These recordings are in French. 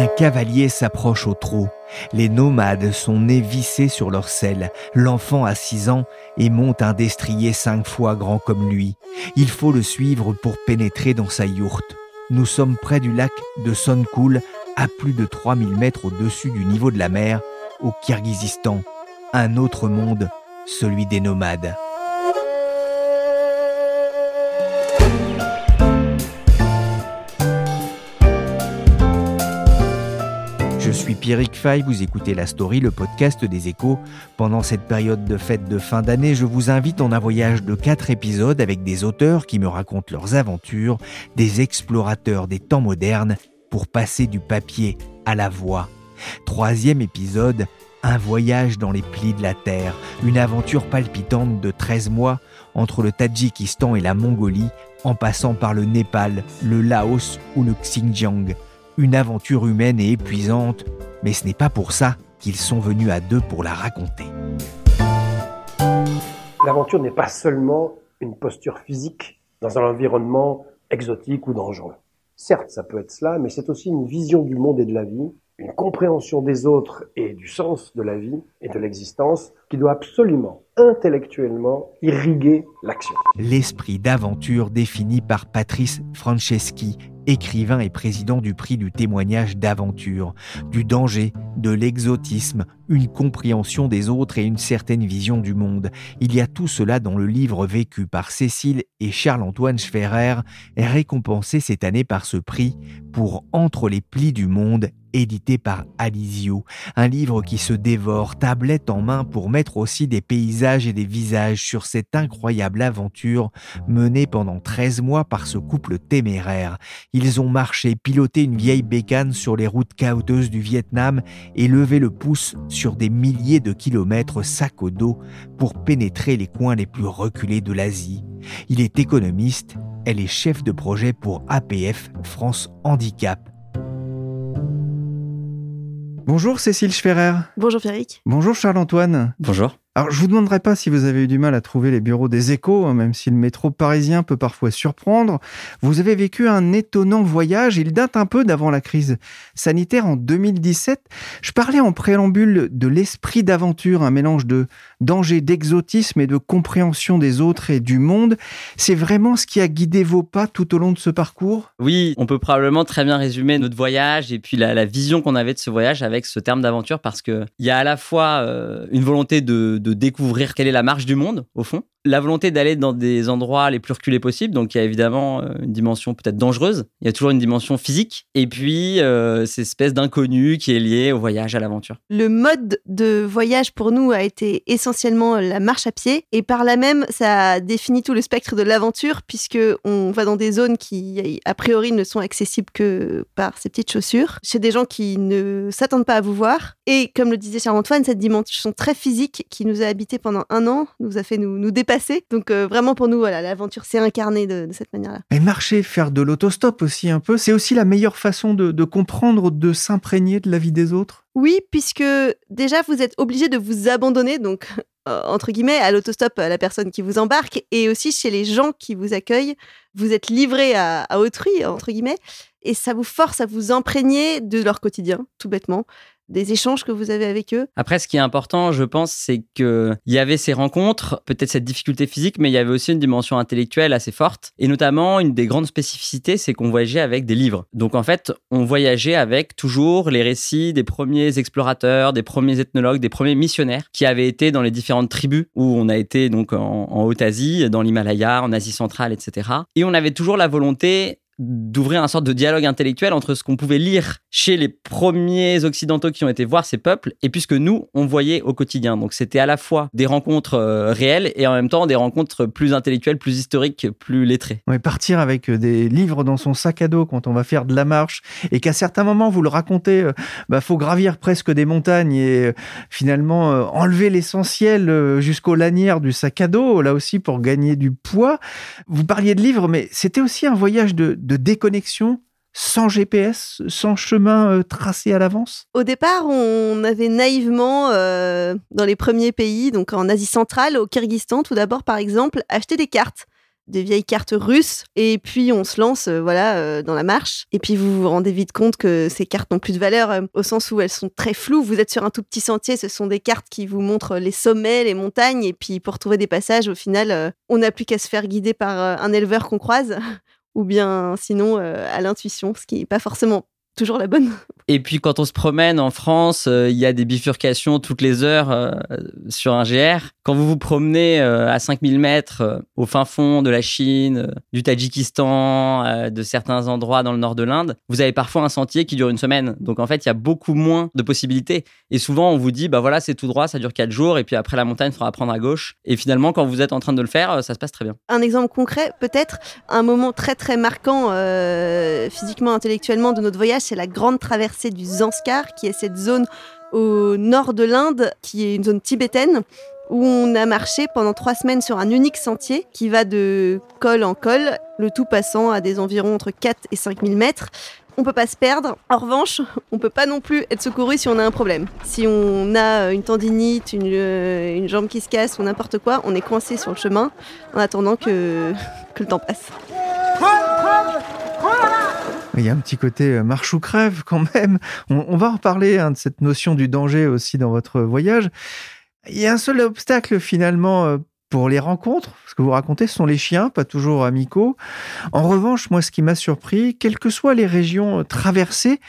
Un cavalier s'approche au trot. Les nomades sont nés vissés sur leur selle. L'enfant a six ans et monte un destrier cinq fois grand comme lui. Il faut le suivre pour pénétrer dans sa yourte. Nous sommes près du lac de Sonkoul, à plus de 3000 mètres au-dessus du niveau de la mer, au Kirghizistan. Un autre monde, celui des nomades. Pierrick Fay, vous écoutez La Story, le podcast des échos. Pendant cette période de fête de fin d'année, je vous invite en un voyage de quatre épisodes avec des auteurs qui me racontent leurs aventures, des explorateurs des temps modernes, pour passer du papier à la voix. Troisième épisode, un voyage dans les plis de la Terre, une aventure palpitante de 13 mois entre le Tadjikistan et la Mongolie, en passant par le Népal, le Laos ou le Xinjiang une aventure humaine et épuisante, mais ce n'est pas pour ça qu'ils sont venus à deux pour la raconter. L'aventure n'est pas seulement une posture physique dans un environnement exotique ou dangereux. Certes, ça peut être cela, mais c'est aussi une vision du monde et de la vie, une compréhension des autres et du sens de la vie et de l'existence qui doit absolument, intellectuellement, irriguer l'action. L'esprit d'aventure défini par Patrice Franceschi, écrivain et président du prix du témoignage d'aventure, du danger, de l'exotisme, une compréhension des autres et une certaine vision du monde. Il y a tout cela dans le livre vécu par Cécile et Charles-Antoine Schferrer, récompensé cette année par ce prix pour Entre les plis du monde, édité par Alizio, un livre qui se dévore, tablette en main pour mettre aussi des paysages et des visages sur cette incroyable aventure menée pendant 13 mois par ce couple téméraire. Ils ont marché, piloté une vieille bécane sur les routes chaotiques du Vietnam et levé le pouce sur des milliers de kilomètres sac au dos pour pénétrer les coins les plus reculés de l'Asie. Il est économiste, elle est chef de projet pour APF France Handicap. Bonjour Cécile Schferrer. Bonjour Pierrick. Bonjour Charles-Antoine. Bonjour. Alors, je vous demanderai pas si vous avez eu du mal à trouver les bureaux des échos, hein, même si le métro parisien peut parfois surprendre. Vous avez vécu un étonnant voyage. Il date un peu d'avant la crise sanitaire en 2017. Je parlais en préambule de l'esprit d'aventure, un mélange de danger, d'exotisme et de compréhension des autres et du monde. C'est vraiment ce qui a guidé vos pas tout au long de ce parcours? Oui, on peut probablement très bien résumer notre voyage et puis la, vision qu'on avait de ce voyage avec ce terme d'aventure parce qu'il y a à la fois euh, une volonté de de découvrir quelle est la marche du monde, au fond, la volonté d'aller dans des endroits les plus reculés possibles. Donc, il y a évidemment euh, une dimension peut-être dangereuse. Il y a toujours une dimension physique. Et puis, euh, cette espèce d'inconnu qui est lié au voyage, à l'aventure. Le mode de voyage pour nous a été essentiellement la marche à pied. Et par là même, ça définit tout le spectre de l'aventure, puisque on va dans des zones qui, a priori, ne sont accessibles que par ces petites chaussures. Chez des gens qui ne s'attendent pas à vous voir. Et comme le disait Charles-Antoine, cette dimension très physique qui nous a habité pendant un an nous a fait nous, nous dépasser donc euh, vraiment pour nous, voilà, l'aventure s'est incarnée de, cette manière-là. Et marcher, faire de l'autostop aussi un peu, c'est aussi la meilleure façon de, comprendre, de s'imprégner de la vie des autres? Oui, puisque déjà vous êtes obligé de vous abandonner, donc euh, entre guillemets, à l'autostop à la personne qui vous embarque et aussi chez les gens qui vous accueillent. Vous êtes livré à, à autrui, entre guillemets, et ça vous force à vous imprégner de leur quotidien, tout bêtement des échanges que vous avez avec eux? Après, ce qui est important, je pense, c'est qu'il y avait ces rencontres, peut-être cette difficulté physique, mais il y avait aussi une dimension intellectuelle assez forte. Et notamment, une des grandes spécificités, c'est qu'on voyageait avec des livres. Donc en fait, on voyageait avec toujours les récits des premiers explorateurs, des premiers ethnologues, des premiers missionnaires qui avaient été dans les différentes tribus où on a été donc en, en Haute-Asie, dans l'Himalaya, en Asie centrale, etc. Et on avait toujours la volonté d'ouvrir un sorte de dialogue intellectuel entre ce qu'on pouvait lire chez les premiers occidentaux qui ont été voir ces peuples et puisque nous on voyait au quotidien. Donc c'était à la fois des rencontres euh, réelles et en même temps des rencontres plus intellectuelles, plus historiques, plus lettrées. Ouais, partir avec euh, des livres dans son sac à dos quand on va faire de la marche et qu'à certains moments vous le racontez, euh, bah faut gravir presque des montagnes et finalement enlever l'essentiel jusqu'aux lanières du sac à dos là aussi pour gagner du poids. Vous parliez de livres mais c'était aussi un voyage de de déconnexion sans GPS, sans chemin euh, tracé à l'avance? Au départ, on avait naïvement, euh, dans les premiers pays, donc en Asie centrale, au Kyrgyzstan tout d'abord par exemple, acheté des cartes des vieilles cartes russes et puis on se lance euh, voilà dans la marche. Et puis vous vous rendez vite compte que ces cartes n'ont plus de valeur au sens où elles sont très floues. Vous êtes sur un tout petit sentier, ce sont des cartes qui vous montrent les sommets, les montagnes et puis pour trouver des passages au final on n'a plus qu'à se faire guider par un éleveur qu'on croise ou bien sinon à l'intuition, ce qui n'est pas forcément toujours la bonne. Et puis quand on se promène en France, euh, il y a des bifurcations toutes les heures euh, sur un GR. Quand vous vous promenez euh, à 5000 mètres au fin fond de la Chine, du Tadjikistan, de certains endroits dans le nord de l'Inde, vous avez parfois un sentier qui dure une semaine. Donc en fait, il y a beaucoup moins de possibilités. Et souvent, on vous dit, bah voilà, c'est tout droit, ça dure 4 jours, et puis après la montagne, il faudra prendre à gauche. Et finalement, quand vous êtes en train de le faire, ça se passe très bien. Un exemple concret, peut-être, un moment très très marquant physiquement, intellectuellement de notre voyage, c'est la grande traversée du Zanskar, qui est cette zone au nord de l'Inde, qui est une zone tibétaine, où on a marché pendant trois semaines sur un unique sentier qui va de col en col, le tout passant à des environs entre 4 et 5 000 mètres. On peut pas se perdre. En revanche, on peut pas non plus être secouru si on a un problème. Si on a une tendinite, une, euh, jambe qui se casse ou n'importe quoi, on est coincé sur le chemin en attendant que le temps passe. Il y a un petit côté euh, marche ou crève quand même. On, va en reparler hein, de cette notion du danger aussi dans votre voyage. Il y a un seul obstacle finalement euh, pour les rencontres. Ce que vous racontez, ce sont les chiens, pas toujours amicaux. En revanche, moi, ce qui m'a surpris, quelles que soient les régions traversées,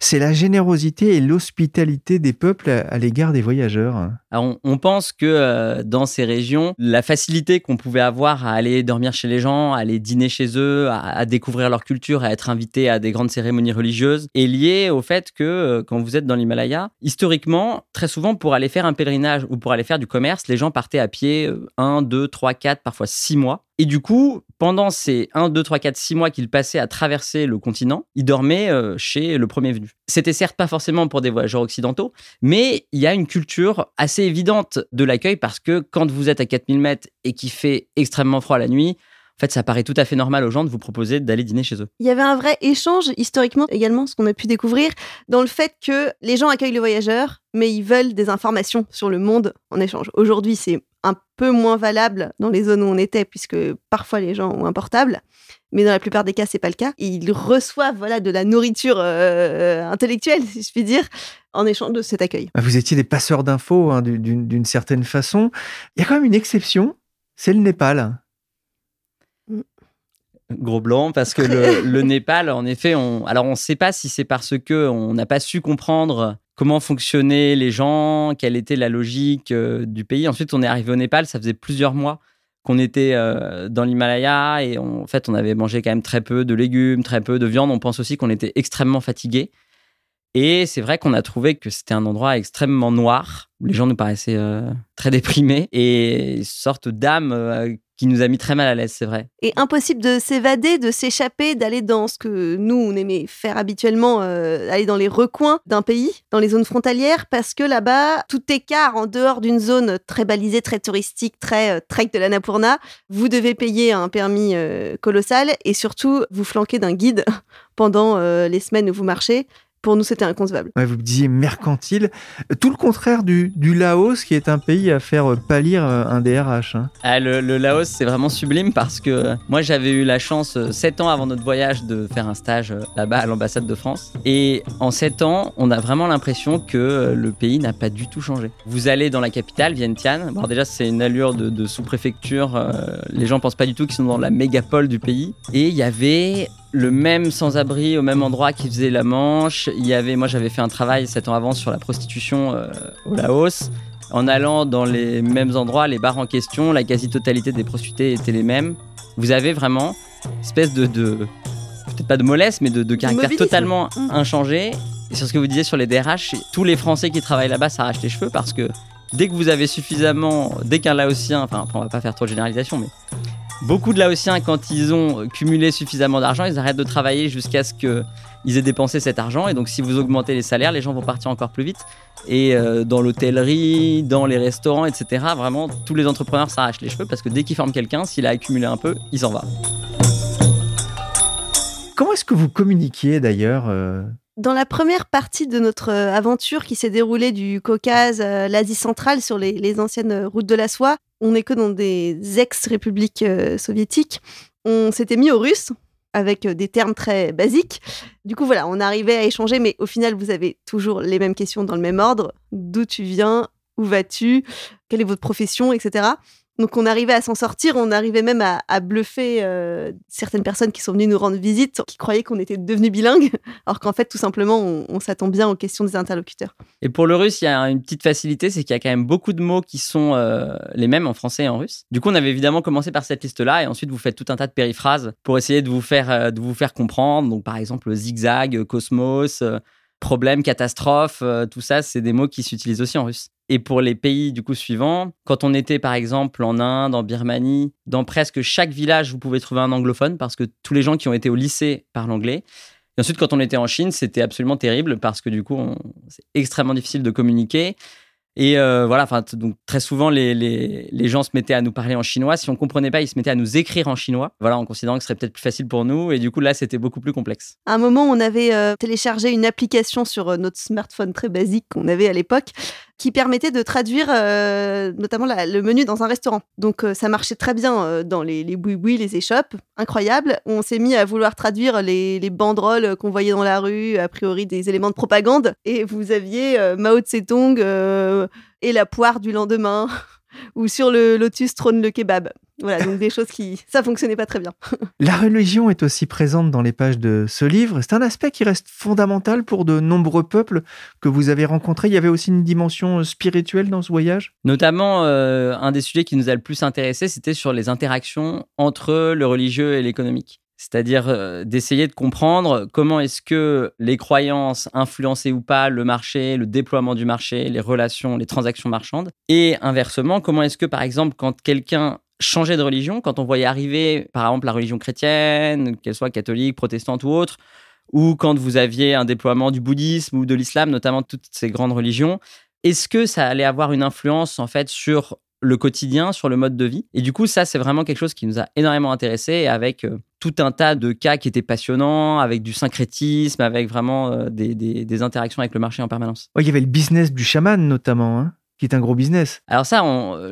c'est la générosité et l'hospitalité des peuples à, l'égard des voyageurs. On, pense que euh, dans ces régions, la facilité qu'on pouvait avoir à aller dormir chez les gens, à aller dîner chez eux, à, découvrir leur culture, à être invité à des grandes cérémonies religieuses, est liée au fait que euh, quand vous êtes dans l'Himalaya, historiquement, très souvent pour aller faire un pèlerinage ou pour aller faire du commerce, les gens partaient à pied 1, 2, 3, 4, parfois 6 mois. Et du coup, pendant ces 1, 2, 3, 4, 6 mois qu'il passait à traverser le continent, il dormait euh, chez le premier venu. C'était certes pas forcément pour des voyageurs occidentaux, mais il y a une culture assez évidente de l'accueil parce que quand vous êtes à 4000 mètres et qu'il fait extrêmement froid la nuit, en fait, ça paraît tout à fait normal aux gens de vous proposer d'aller dîner chez eux. Il y avait un vrai échange historiquement également, ce qu'on a pu découvrir, dans le fait que les gens accueillent les voyageurs, mais ils veulent des informations sur le monde en échange. Aujourd'hui, c'est un peu moins valable dans les zones où on était, puisque parfois les gens ont un portable. Mais dans la plupart des cas, c'est pas le cas. ils reçoivent voilà de la nourriture euh, intellectuelle, si je puis dire, en échange de cet accueil. Vous étiez des passeurs d'infos hein, d'une certaine façon. Il y a quand même une exception, c'est le Népal. Mm. Gros blanc, parce que le, le, Népal, en effet, on, alors on ne sait pas si c'est parce que on n'a pas su comprendre comment fonctionnaient les gens, quelle était la logique euh, du pays. Ensuite, on est arrivé au Népal, ça faisait plusieurs mois qu'on était euh, dans l'Himalaya et en fait, on avait mangé quand même très peu de légumes, très peu de viande. On pense aussi qu'on était extrêmement fatigué. Et c'est vrai qu'on a trouvé que c'était un endroit extrêmement noir, où les gens nous paraissaient euh, très déprimés et une sorte d'âme qui nous a mis très mal à l'aise, c'est vrai. Et impossible de s'évader, de s'échapper, d'aller dans ce que nous, on aimait faire habituellement, euh, aller dans les recoins d'un pays, dans les zones frontalières, parce que là-bas, tout écart en dehors d'une zone très balisée, très touristique, très euh, trek de l'Annapurna, vous devez payer un permis euh, colossal et surtout vous flanquer d'un guide pendant les semaines où vous marchez pour nous, c'était inconcevable. vous me disiez mercantile. Tout le contraire du, Laos, qui est un pays à faire pâlir euh, un DRH. Hein. Ah, le, Laos, c'est vraiment sublime parce que euh, moi, j'avais eu la chance, 7 euh, ans avant notre voyage, de faire un stage là-bas à l'ambassade de France. Et en 7 ans, on a vraiment l'impression que le pays n'a pas du tout changé. Vous allez dans la capitale, Vientiane. Bon, déjà, c'est une allure de, sous-préfecture. les gens pensent pas du tout qu'ils sont dans la mégapole du pays. Et il y avait le même sans-abri au même endroit qui faisait la Manche. Il y avait, moi j'avais fait un travail 7 ans avant sur la prostitution euh, au Laos. En allant dans les mêmes endroits, les bars en question, la quasi-totalité des prostituées étaient les mêmes. Vous avez vraiment une espèce de, peut-être pas de mollesse, mais de, caractère totalement mmh. inchangé. Et sur ce que vous disiez sur les DRH, tous les Français qui travaillent là-bas s'arrachent les cheveux parce que dès que vous avez suffisamment, dès qu'un Laotien, enfin on va pas faire trop de généralisation, mais Beaucoup de Laotiens, quand ils ont cumulé suffisamment d'argent, ils arrêtent de travailler jusqu'à ce qu'ils aient dépensé cet argent. Et donc, si vous augmentez les salaires, les gens vont partir encore plus vite. Et euh, dans l'hôtellerie, dans les restaurants, etc., vraiment, tous les entrepreneurs s'arrachent les cheveux parce que dès qu'ils forment quelqu'un, s'il a accumulé un peu, il s'en va. Comment est-ce que vous communiquiez d'ailleurs euh, Dans la première partie de notre aventure qui s'est déroulée du Caucase, l'Asie centrale, sur les, anciennes routes de la soie, on n'est que dans des ex-républiques soviétiques. On s'était mis aux Russes, avec euh, des termes très basiques. Du coup, voilà, on arrivait à échanger, mais au final, vous avez toujours les mêmes questions dans le même ordre. D'où tu viens? Où vas-tu? Quelle est votre profession? Etc. Donc on arrivait à s'en sortir, on arrivait même à, bluffer euh, certaines personnes qui sont venues nous rendre visite, qui croyaient qu'on était devenus bilingues, alors qu'en fait tout simplement on, s'attend bien aux questions des interlocuteurs. Et pour le russe, il y a une petite facilité, c'est qu'il y a quand même beaucoup de mots qui sont euh, les mêmes en français et en russe. Du coup on avait évidemment commencé par cette liste-là, et ensuite vous faites tout un tas de périphrases pour essayer de vous euh, de vous faire comprendre. Donc par exemple zigzag, cosmos problème, catastrophe, tout ça, c'est des mots qui s'utilisent aussi en russe. Et pour les pays du coup suivants, quand on était par exemple en Inde, en Birmanie, dans presque chaque village, vous pouvez trouver un anglophone parce que tous les gens qui ont été au lycée parlent anglais. Et ensuite, quand on était en Chine, c'était absolument terrible parce que du coup, c'est extrêmement difficile de communiquer. Et euh, voilà, donc très souvent, les, gens se mettaient à nous parler en chinois. Si on comprenait pas, ils se mettaient à nous écrire en chinois. Voilà, en considérant que ce serait peut-être plus facile pour nous. Et du coup, là, c'était beaucoup plus complexe. À un moment, on avait euh, téléchargé une application sur euh, notre smartphone très basique qu'on avait à l'époque qui permettait de traduire notamment le menu dans un restaurant. Donc ça marchait très bien dans les, les boui les échoppes, incroyable. On s'est mis à vouloir traduire les, les banderoles qu'on voyait dans la rue, a priori des éléments de propagande. Et vous aviez Mao Tse-tung et la poire du lendemain, ou sur le lotus trône le kebab. Voilà, donc des choses qui, ça fonctionnait pas très bien. La religion est aussi présente dans les pages de ce livre. C'est un aspect qui reste fondamental pour de nombreux peuples que vous avez rencontrés. Il y avait aussi une dimension spirituelle dans ce voyage? Notamment, euh, un des sujets qui nous a le plus intéressé, c'était sur les interactions entre le religieux et l'économique c'est-à-dire euh, d'essayer de comprendre comment est-ce que les croyances influençaient ou pas le marché, le déploiement du marché, les relations, les transactions marchandes, et inversement, comment est-ce que par exemple quand quelqu'un changeait de religion, quand on voyait arriver par exemple la religion chrétienne, qu'elle soit catholique, protestante ou autre, ou quand vous aviez un déploiement du bouddhisme ou de l'islam, notamment toutes ces grandes religions, est-ce que ça allait avoir une influence en fait sur le quotidien, sur le mode de vie? Et du coup, ça, c'est vraiment quelque chose qui nous a énormément intéressés avec euh, tout un tas de cas qui étaient passionnants, avec du syncrétisme, avec vraiment euh, des, interactions avec le marché en permanence. il y avait le business du chaman notamment. Hein, qui est un gros business. Alors ça,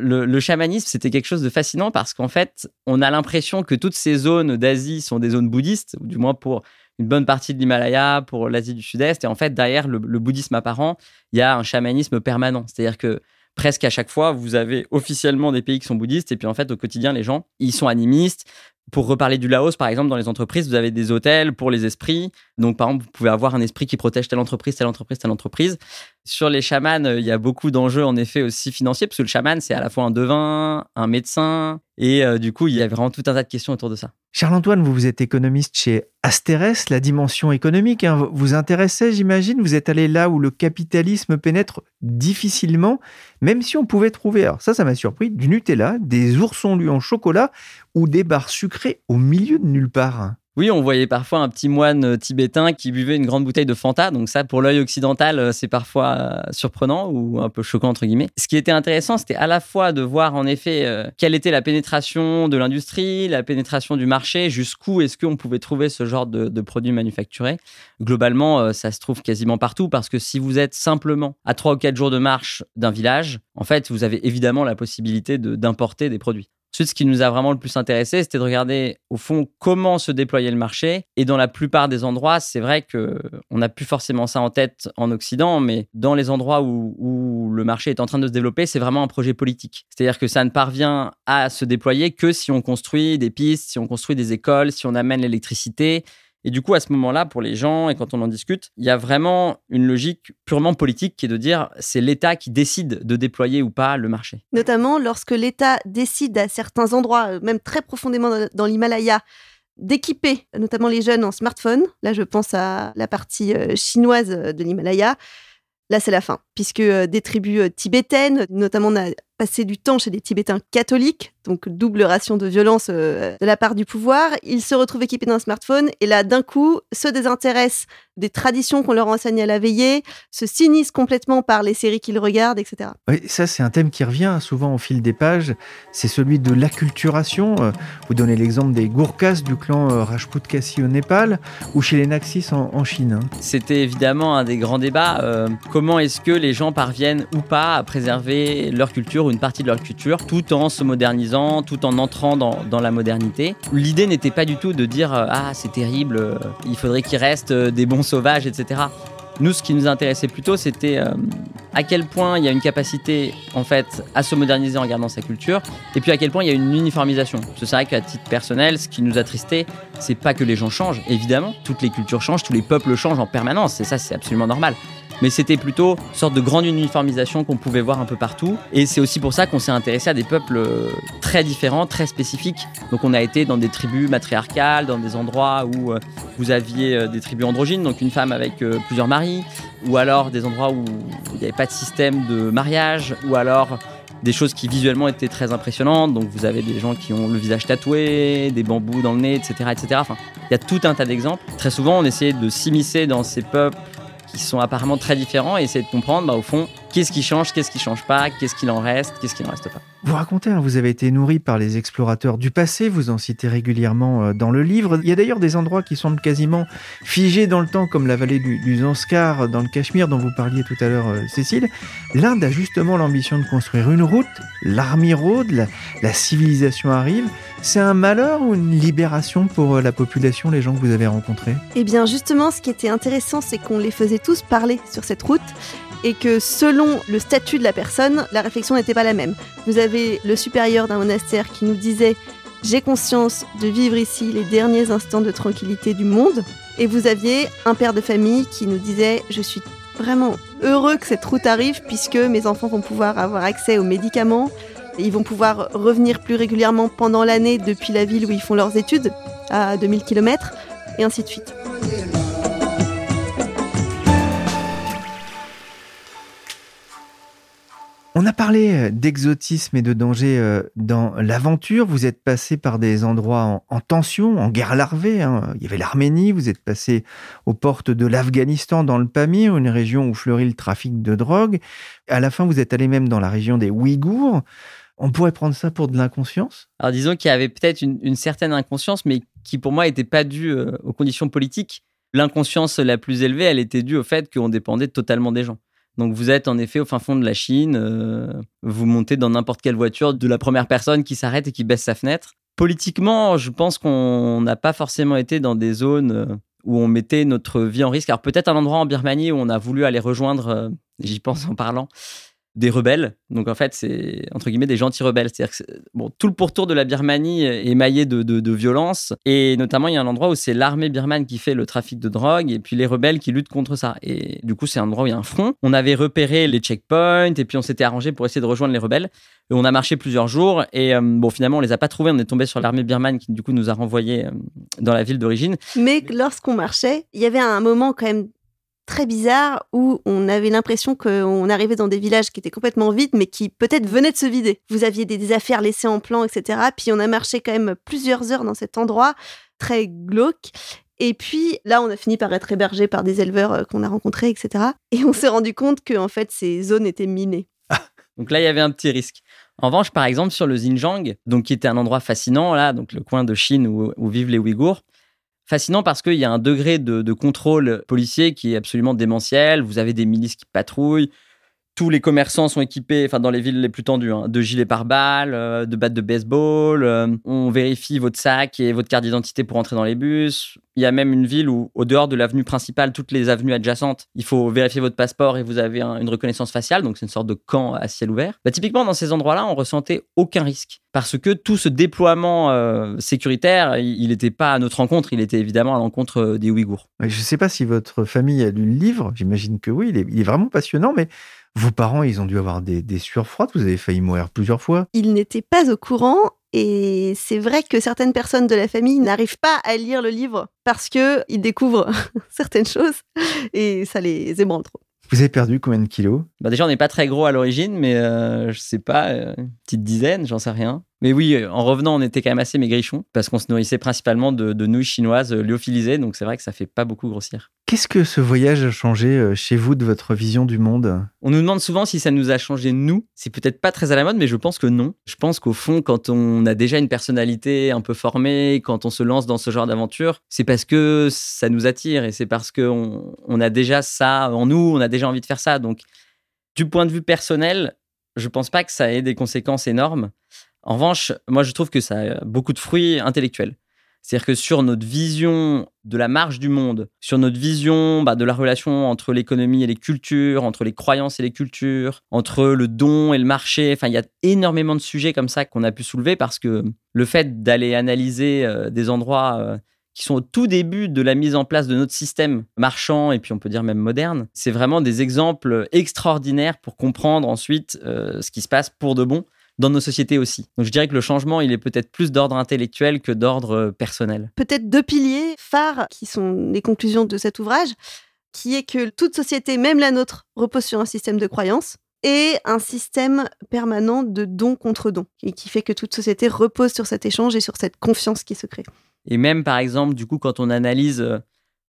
le, chamanisme, c'était quelque chose de fascinant parce qu'en fait, on a l'impression que toutes ces zones d'Asie sont des zones bouddhistes, ou du moins pour une bonne partie de l'Himalaya, pour l'Asie du Sud-Est. Et en fait, derrière le, le, bouddhisme apparent, il y a un chamanisme permanent. C'est-à-dire que presque à chaque fois, vous avez officiellement des pays qui sont bouddhistes, et puis en fait, au quotidien, les gens, ils sont animistes. Pour reparler du Laos, par exemple, dans les entreprises, vous avez des hôtels pour les esprits. Donc, par exemple, vous pouvez avoir un esprit qui protège telle entreprise, telle entreprise, telle entreprise. Sur les chamans, euh, il y a beaucoup d'enjeux, en effet, aussi financiers, parce que le chaman, c'est à la fois un devin, un médecin, et euh, du coup, il y a vraiment tout un tas de questions autour de ça. Charles-Antoine, vous, vous êtes économiste chez Asterès, la dimension économique hein, vous intéressait, j'imagine. Vous êtes allé là où le capitalisme pénètre difficilement, même si on pouvait trouver, alors ça, ça m'a surpris, du Nutella, des oursons lus en chocolat ou des barres sucrées au milieu de nulle part. Oui, on voyait parfois un petit moine euh, tibétain qui buvait une grande bouteille de Fanta. Donc ça, pour l'œil occidental, euh, c'est parfois euh, surprenant ou un peu choquant, entre guillemets. Ce qui était intéressant, c'était à la fois de voir, en effet, quelle était la pénétration de l'industrie, la pénétration du marché, jusqu'où est-ce qu'on pouvait trouver ce genre de, produits manufacturés. Globalement, ça se trouve quasiment partout parce que si vous êtes simplement à 3 ou 4 jours de marche d'un village, en fait, vous avez évidemment la possibilité d'importer des produits. Ensuite, ce qui nous a vraiment le plus intéressé, c'était de regarder au fond comment se déployait le marché. Et dans la plupart des endroits, c'est vrai que on n'a plus forcément ça en tête en Occident, mais dans les endroits où, où le marché est en train de se développer, c'est vraiment un projet politique. C'est-à-dire que ça ne parvient à se déployer que si on construit des pistes, si on construit des écoles, si on amène l'électricité, et du coup, à ce moment-là, pour les gens, et quand on en discute, il y a vraiment une logique purement politique qui est de dire c'est l'État qui décide de déployer ou pas le marché. Notamment lorsque l'État décide à certains endroits, euh, même très profondément dans l'Himalaya, d'équiper notamment les jeunes en smartphone. Là, je pense à la partie euh, chinoise de l'Himalaya. Là, c'est la fin, puisque euh, des tribus tibétaines, notamment passer du temps chez des Tibétains catholiques, donc double ration de violence euh, de la part du pouvoir. Ils se retrouvent équipés d'un smartphone et là, d'un coup, se désintéressent des traditions qu'on leur enseigne à la veillée, se sinisent complètement par les séries qu'ils regardent, etc. Oui, ça c'est un thème qui revient souvent au fil des pages, c'est celui de l'acculturation. Euh, vous donnez l'exemple des Gourkhas du clan euh, Rajput-Kasi au Népal ou chez les Naxis en, Chine. Hein. C'était évidemment un des grands débats. comment est-ce que les gens parviennent ou pas à préserver leur culture une partie de leur culture tout en se modernisant tout en entrant dans, la modernité. L'idée n'était pas du tout de dire euh, Ah, c'est terrible, euh, il faudrait qu'il reste euh, des bons sauvages, etc. Nous, ce qui nous intéressait plutôt, c'était à quel point il y a une capacité, en fait, à se moderniser en gardant sa culture, et puis à quel point il y a une uniformisation. C'est vrai qu'à titre personnel, ce qui nous a tristé, c'est pas que les gens changent, évidemment. Toutes les cultures changent, tous les peuples changent en permanence, et ça, c'est absolument normal mais c'était plutôt une sorte de grande uniformisation qu'on pouvait voir un peu partout. Et c'est aussi pour ça qu'on s'est intéressé à des peuples euh, très différents, très spécifiques. Donc on a été dans des tribus matriarcales, dans des endroits où euh, vous aviez euh, des tribus androgynes, donc une femme avec plusieurs maris, ou alors des endroits où il n'y avait pas de système de mariage, ou alors des choses qui visuellement étaient très impressionnantes. Donc vous avez des gens qui ont le visage tatoué, des bambous dans le nez, etc. etc. Enfin, il y a tout un tas d'exemples. Très souvent, on essayait de s'immiscer dans ces peuples qui sont apparemment très différents et essayer de comprendre, bah, au fond, qu'est-ce qui change, qu'est-ce qui change pas, qu'est-ce qu'il en reste, qu'est-ce qui n'en reste pas. Vous racontez, hein, vous avez été nourri par les explorateurs du passé, vous en citez régulièrement euh, dans le livre. Il y a d'ailleurs des endroits qui semblent quasiment figés dans le temps, comme la vallée du, Zanskar dans le Cachemire dont vous parliez tout à l'heure, euh, Cécile. L'Inde a justement l'ambition de construire une route, l'Army Road, la, la civilisation arrive. C'est un malheur ou une libération pour euh, la population, les gens que vous avez rencontrés? Eh bien justement, ce qui était intéressant, c'est qu'on les faisait tous parler sur cette route et que selon le statut de la personne, la réflexion n'était pas la même. Vous avez le supérieur d'un monastère qui nous disait j'ai conscience de vivre ici les derniers instants de tranquillité du monde. Et vous aviez un père de famille qui nous disait Je suis vraiment heureux que cette route arrive puisque mes enfants vont pouvoir avoir accès aux médicaments. Ils vont pouvoir revenir plus régulièrement pendant l'année depuis la ville où ils font leurs études, à 2000 km, et ainsi de suite. On a parlé euh, d'exotisme et de danger euh, dans l'aventure. Vous êtes passé par des endroits en, tension, en guerre larvée. Hein. Il y avait l'Arménie, vous êtes passé aux portes de l'Afghanistan dans le Pamir, une région où fleurit le trafic de drogue. À la fin, vous êtes allé même dans la région des Ouïghours. On pourrait prendre ça pour de l'inconscience? Alors disons qu'il y avait peut-être une, certaine inconscience, mais qui pour moi n'était pas due euh, aux conditions politiques. L'inconscience la plus élevée, elle était due au fait qu'on dépendait totalement des gens. Donc vous êtes en effet au fin fond de la Chine, euh, vous montez dans n'importe quelle voiture de la première personne qui s'arrête et qui baisse sa fenêtre. Politiquement, je pense qu'on n'a pas forcément été dans des zones euh, où on mettait notre vie en risque. Alors peut-être un endroit en Birmanie où on a voulu aller rejoindre, euh, j'y pense en parlant, des rebelles. Donc en fait, c'est entre guillemets des gentils rebelles. C'est-à-dire que bon, tout le pourtour de la Birmanie est maillé de, de, violence. Et notamment, il y a un endroit où c'est l'armée birmane qui fait le trafic de drogue et puis les rebelles qui luttent contre ça. Et du coup, c'est un endroit où il y a un front. On avait repéré les checkpoints et puis on s'était arrangé pour essayer de rejoindre les rebelles. Et on a marché plusieurs jours et euh, bon, finalement, on les a pas trouvés. On est tombé sur l'armée birmane qui du coup nous a renvoyés euh, dans la ville d'origine. Mais lorsqu'on marchait, il y avait un moment quand même très bizarre où on avait l'impression qu'on arrivait dans des villages qui étaient complètement vides, mais qui peut-être venaient de se vider. Vous aviez des, affaires laissées en plan, etc. Puis on a marché quand même plusieurs heures dans cet endroit très glauque. Et puis là, on a fini par être hébergé par des éleveurs euh, qu'on a rencontrés, etc. Et on s'est rendu compte que en fait, ces zones étaient minées. donc là, il y avait un petit risque. En revanche, par exemple, sur le Xinjiang, donc qui était un endroit fascinant, là, donc le coin de Chine où, où vivent les Ouïghours, fascinant parce qu'il y a un degré de, contrôle policier qui est absolument démentiel. Vous avez des milices qui patrouillent. Tous les commerçants sont équipés, enfin dans les villes les plus tendues, hein, de gilets pare-balles, euh, de battes de baseball. Euh, on vérifie votre sac et votre carte d'identité pour entrer dans les bus. Il y a même une ville où, au dehors de l'avenue principale, toutes les avenues adjacentes, il faut vérifier votre passeport et vous avez une reconnaissance faciale. Donc, c'est une sorte de camp à ciel ouvert. Bah, typiquement, dans ces endroits-là, on ressentait aucun risque. Parce que tout ce déploiement euh, sécuritaire, il n'était pas à notre rencontre, il était évidemment à l'encontre des Ouïghours. Je ne sais pas si votre famille a lu le livre, j'imagine que oui, il est, il est, vraiment passionnant, mais vos parents, ils ont dû avoir des, des sueurs froides, vous avez failli mourir plusieurs fois. Ils n'étaient pas au courant et c'est vrai que certaines personnes de la famille n'arrivent pas à lire le livre parce qu'ils découvrent certaines choses et ça les ébranle trop. Vous avez perdu combien de kilos? Bah Déjà, on n'est pas très gros à l'origine, mais euh, je sais pas, euh, une petite dizaine, j'en sais rien. Mais oui, en revenant, on était quand même assez maigrichons parce qu'on se nourrissait principalement de, nouilles chinoises lyophilisées, donc c'est vrai que ça fait pas beaucoup grossir. Qu'est-ce que ce voyage a changé euh, chez vous de votre vision du monde? On nous demande souvent si ça nous a changé nous. C'est peut-être pas très à la mode, mais je pense que non. Je pense qu'au fond, quand on a déjà une personnalité un peu formée, quand on se lance dans ce genre d'aventure, c'est parce que ça nous attire et c'est parce qu'on on a déjà ça en nous, on a déjà envie de faire ça. Donc, du point de vue personnel, je pense pas que ça ait des conséquences énormes. En revanche, moi, je trouve que ça a beaucoup de fruits intellectuels. C'est-à-dire que sur notre vision de la marge du monde, sur notre vision bah, de la relation entre l'économie et les cultures, entre les croyances et les cultures, entre le don et le marché, enfin, il y a énormément de sujets comme ça qu'on a pu soulever parce que le fait d'aller analyser euh, des endroits euh, qui sont au tout début de la mise en place de notre système marchand et puis on peut dire même moderne, c'est vraiment des exemples extraordinaires pour comprendre ensuite euh, ce qui se passe pour de bon dans nos sociétés aussi. Donc je dirais que le changement, il est peut-être plus d'ordre intellectuel que d'ordre euh, personnel. Peut-être deux piliers phares qui sont les conclusions de cet ouvrage, qui est que toute société, même la nôtre, repose sur un système de croyances et un système permanent de don contre don, et qui fait que toute société repose sur cet échange et sur cette confiance qui se crée. Et même, par exemple, du coup, quand on analyse euh,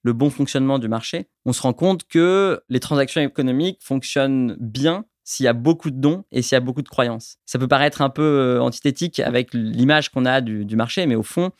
le bon fonctionnement du marché, on se rend compte que les transactions économiques fonctionnent bien s'il y a beaucoup de dons et s'il y a beaucoup de croyances. Ça peut paraître un peu euh, antithétique avec l'image qu'on a du, marché, mais au fond,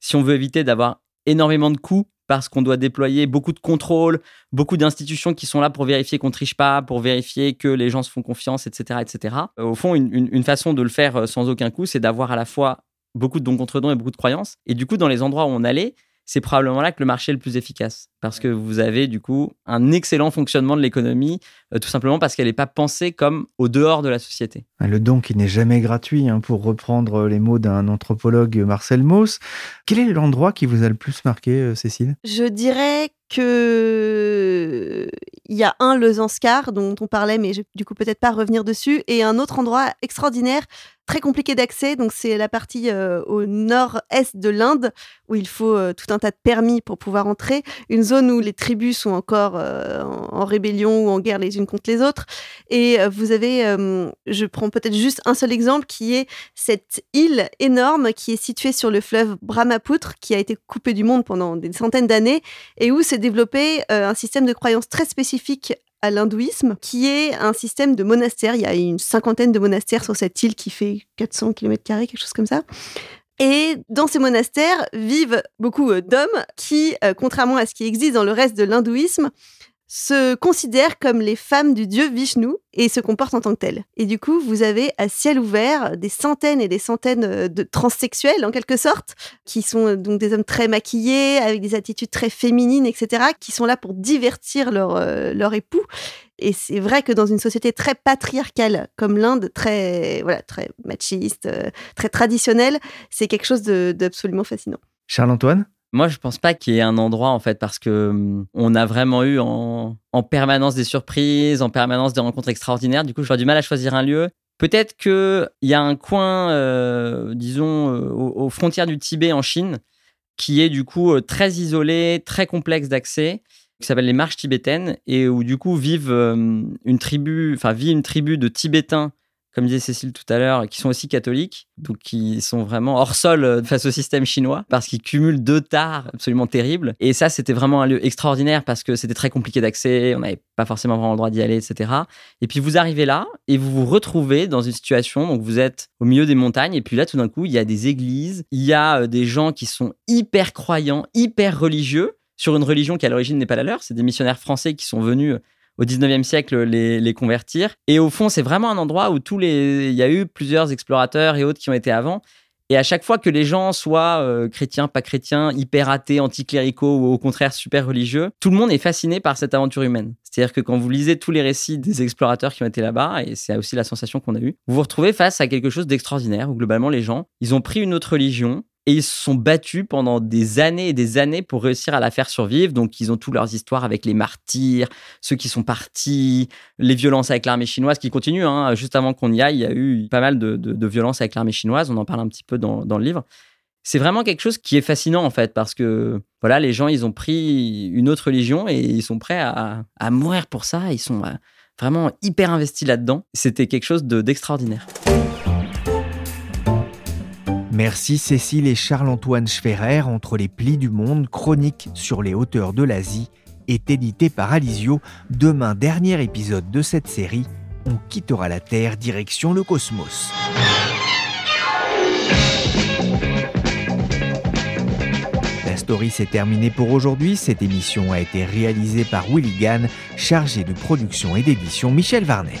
si on veut éviter d'avoir énormément de coûts parce qu'on doit déployer beaucoup de contrôles, beaucoup d'institutions qui sont là pour vérifier qu'on triche pas, pour vérifier que les gens se font confiance, etc., etc. Euh, au fond, une, façon de le faire euh, sans aucun coût, c'est d'avoir à la fois beaucoup de dons contre dons et beaucoup de croyances. Et du coup, dans les endroits où on allait, c'est probablement là que le marché est le plus efficace. Parce que vous avez du coup un excellent fonctionnement de l'économie, euh, tout simplement parce qu'elle n'est pas pensée comme au dehors de la société. Le don qui n'est jamais gratuit, hein, pour reprendre les mots d'un anthropologue Marcel Mauss. Quel est l'endroit qui vous a le plus marqué, euh, Cécile? Je dirais que il y a un le Zanskar dont on parlait, mais je, du coup peut-être pas revenir dessus, et un autre endroit extraordinaire très compliqué d'accès. Donc, c'est la partie euh, au nord-est de l'Inde où il faut euh, tout un tas de permis pour pouvoir entrer. Une zone où les tribus sont encore euh, en, rébellion ou en guerre les unes contre les autres. Et vous avez, je prends peut-être juste un seul exemple, qui est cette île énorme qui est située sur le fleuve Brahmapoutre, qui a été coupé du monde pendant des centaines d'années, et où s'est développé un système de croyances très spécifique à l'hindouisme, qui est un système de monastères. Il y a une cinquantaine de monastères sur cette île qui fait 400 km, quelque chose comme ça. Et dans ces monastères vivent beaucoup euh, d'hommes qui, euh, contrairement à ce qui existe dans le reste de l'hindouisme, se considèrent comme les femmes du dieu Vishnu et se comportent en tant que telles. Et du coup, vous avez à ciel ouvert des centaines et des centaines euh, de transsexuels, en quelque sorte, qui sont euh, donc des hommes très maquillés, avec des attitudes très féminines, etc., qui sont là pour divertir leur, euh, leur époux. Et c'est vrai que dans une société très patriarcale comme l'Inde, très, voilà, très machiste, très traditionnelle, c'est quelque chose d'absolument fascinant. Charles-Antoine? Moi, je pense pas qu'il y ait un endroit en fait parce que hum, on a vraiment eu en, permanence des surprises, en permanence des rencontres extraordinaires. Du coup, j'aurais du mal à choisir un lieu. Peut-être qu'il y a un coin, euh, disons, euh, aux, frontières du Tibet en Chine, qui est du coup euh, très isolé, très complexe d'accès, qui s'appelle les marches tibétaines, et où du coup vivent une tribu, enfin vit une tribu de Tibétains comme disait Cécile tout à l'heure, qui sont aussi catholiques, donc qui sont vraiment hors sol euh, face au système chinois, parce qu'ils cumulent deux tares absolument terribles. Et ça, c'était vraiment un lieu extraordinaire parce que c'était très compliqué d'accès, on n'avait pas forcément vraiment le droit d'y aller, etc. Et puis vous arrivez là et vous vous retrouvez dans une situation, donc vous êtes au milieu des montagnes, et puis là, tout d'un coup, il y a des églises, il y a euh, des gens qui sont hyper croyants, hyper religieux, sur une religion qui à l'origine n'est pas la leur, c'est des missionnaires français qui sont venus au 19e siècle les, convertir. Et au fond, c'est vraiment un endroit où tous les, il y a eu plusieurs explorateurs et autres qui ont été avant. Et à chaque fois que les gens soient euh, chrétiens, pas chrétiens, hyper athées, anticléricaux ou au contraire super religieux, tout le monde est fasciné par cette aventure humaine. C'est-à-dire que quand vous lisez tous les récits des explorateurs qui ont été là-bas, et c'est aussi la sensation qu'on a eue, vous vous retrouvez face à quelque chose d'extraordinaire où globalement les gens, ils ont pris une autre religion, et ils se sont battus pendant des années et des années pour réussir à la faire survivre. Donc, ils ont toutes leurs histoires avec les martyrs, ceux qui sont partis, les violences avec l'armée chinoise qui continuent. Hein. Juste avant qu'on y aille, il y a eu pas mal de, violences avec l'armée chinoise. On en parle un petit peu dans, le livre. C'est vraiment quelque chose qui est fascinant en fait parce que voilà, les gens ils ont pris une autre religion et ils sont prêts à, mourir pour ça. Ils sont euh, vraiment hyper investis là-dedans. C'était quelque chose d'extraordinaire. Merci Cécile et Charles-Antoine Schferrer entre les plis du monde, chronique sur les hauteurs de l'Asie, est édité par Alizio. Demain, dernier épisode de cette série, on quittera la Terre direction le cosmos. La story s'est terminée pour aujourd'hui. Cette émission a été réalisée par Willy Gann, chargé de production et d'édition Michel Varnet.